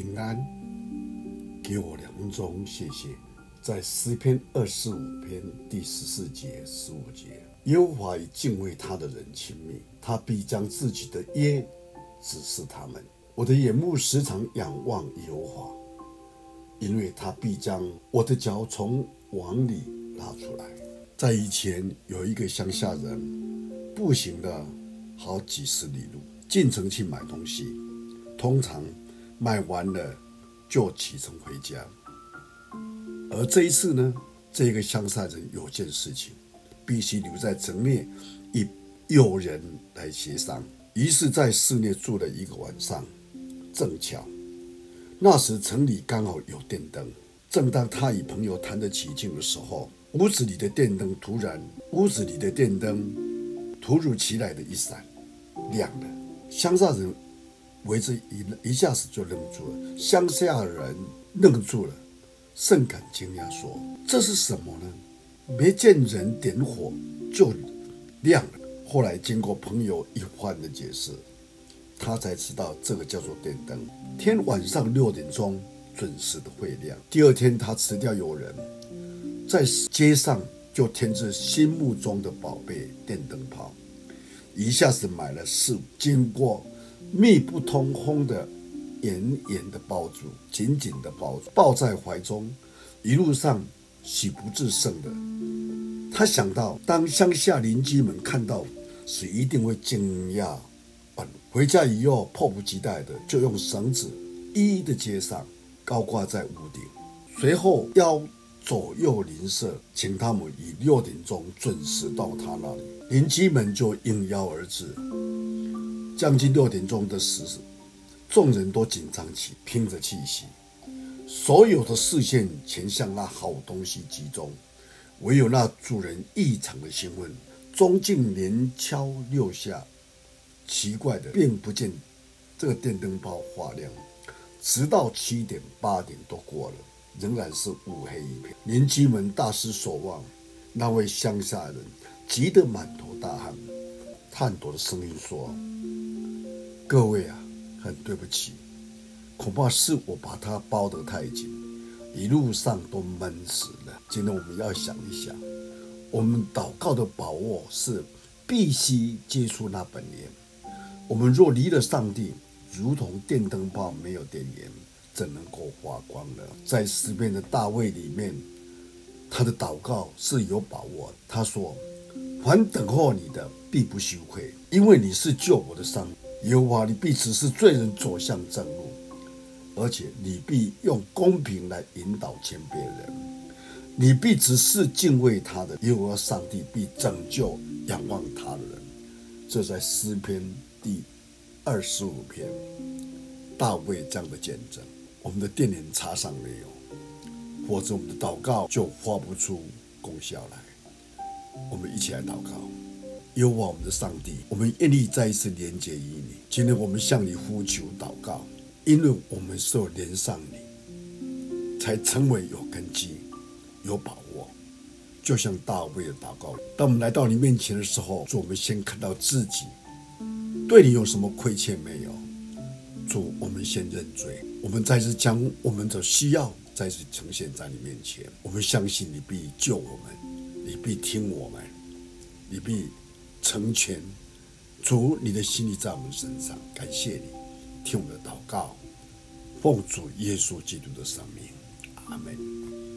平安，给我两分钟，谢谢。在诗篇二十五篇第十四节、十五节，耶和华与敬畏他的人亲密，他必将自己的约指示他们。我的眼目时常仰望耶和华，因为他必将我的脚从网里拉出来。在以前，有一个乡下人，步行了好几十里路进城去买东西，通常买完了就启程回家。而这一次呢，这个乡下人有件事情，必须留在城内与友人来协商。于是，在市内住了一个晚上。正巧，那时城里刚好有电灯。正当他与朋友谈得起劲的时候，屋子里的电灯突然，屋子里的电灯突如其来的一闪，亮了。乡下人围着一一下子就愣住了。乡下人愣住了。甚感惊讶，说：“这是什么呢？没见人点火就亮了。”后来经过朋友一番的解释，他才知道这个叫做电灯。天晚上六点钟准时的会亮。第二天，他辞掉友人，在街上就添置心目中的宝贝电灯泡，一下子买了四五，经过密不通风的。严严的包住，紧紧的包住，抱在怀中，一路上喜不自胜的。他想到，当乡下邻居们看到，是一定会惊讶。回家以后，迫不及待的就用绳子一一的接上，高挂在屋顶。随后邀左右邻舍，请他们以六点钟准时到他那里。邻居们就应邀而至。将近六点钟的时。众人都紧张起，拼着气息，所有的视线全向那好东西集中，唯有那主人异常的兴奋，钟竟连敲六下，奇怪的并不见这个电灯泡发亮，直到七点八点都过了，仍然是乌黑一片。邻居们大失所望，那位乡下人急得满头大汗，颤抖的声音说：“各位啊！”很对不起，恐怕是我把它包得太紧，一路上都闷死了。今天我们要想一想，我们祷告的把握是必须接触那本源。我们若离了上帝，如同电灯泡没有电源，怎能够发光呢？在诗篇的大卫里面，他的祷告是有把握。他说：“凡等候你的，必不羞愧，因为你是救我的上帝。”耶和华，你必指示罪人走向正路，而且你必用公平来引导谦卑人，你必指示敬畏他的耶和华上帝必拯救仰望他的人。这在诗篇第二十五篇，大卫这样的见证。我们的电源插上没有？或者我们的祷告就发不出功效来。我们一起来祷告。有我们的上帝，我们愿意再一次连接于你。今天我们向你呼求祷告，因为我们受连上你，才成为有根基、有把握。就像大卫的祷告，当我们来到你面前的时候，主，我们先看到自己对你有什么亏欠没有？主，我们先认罪，我们再次将我们的需要再次呈现在你面前。我们相信你必救我们，你必听我们，你必。成全主，你的心意在我们身上，感谢你听我们的祷告，奉主耶稣基督的圣名，阿门。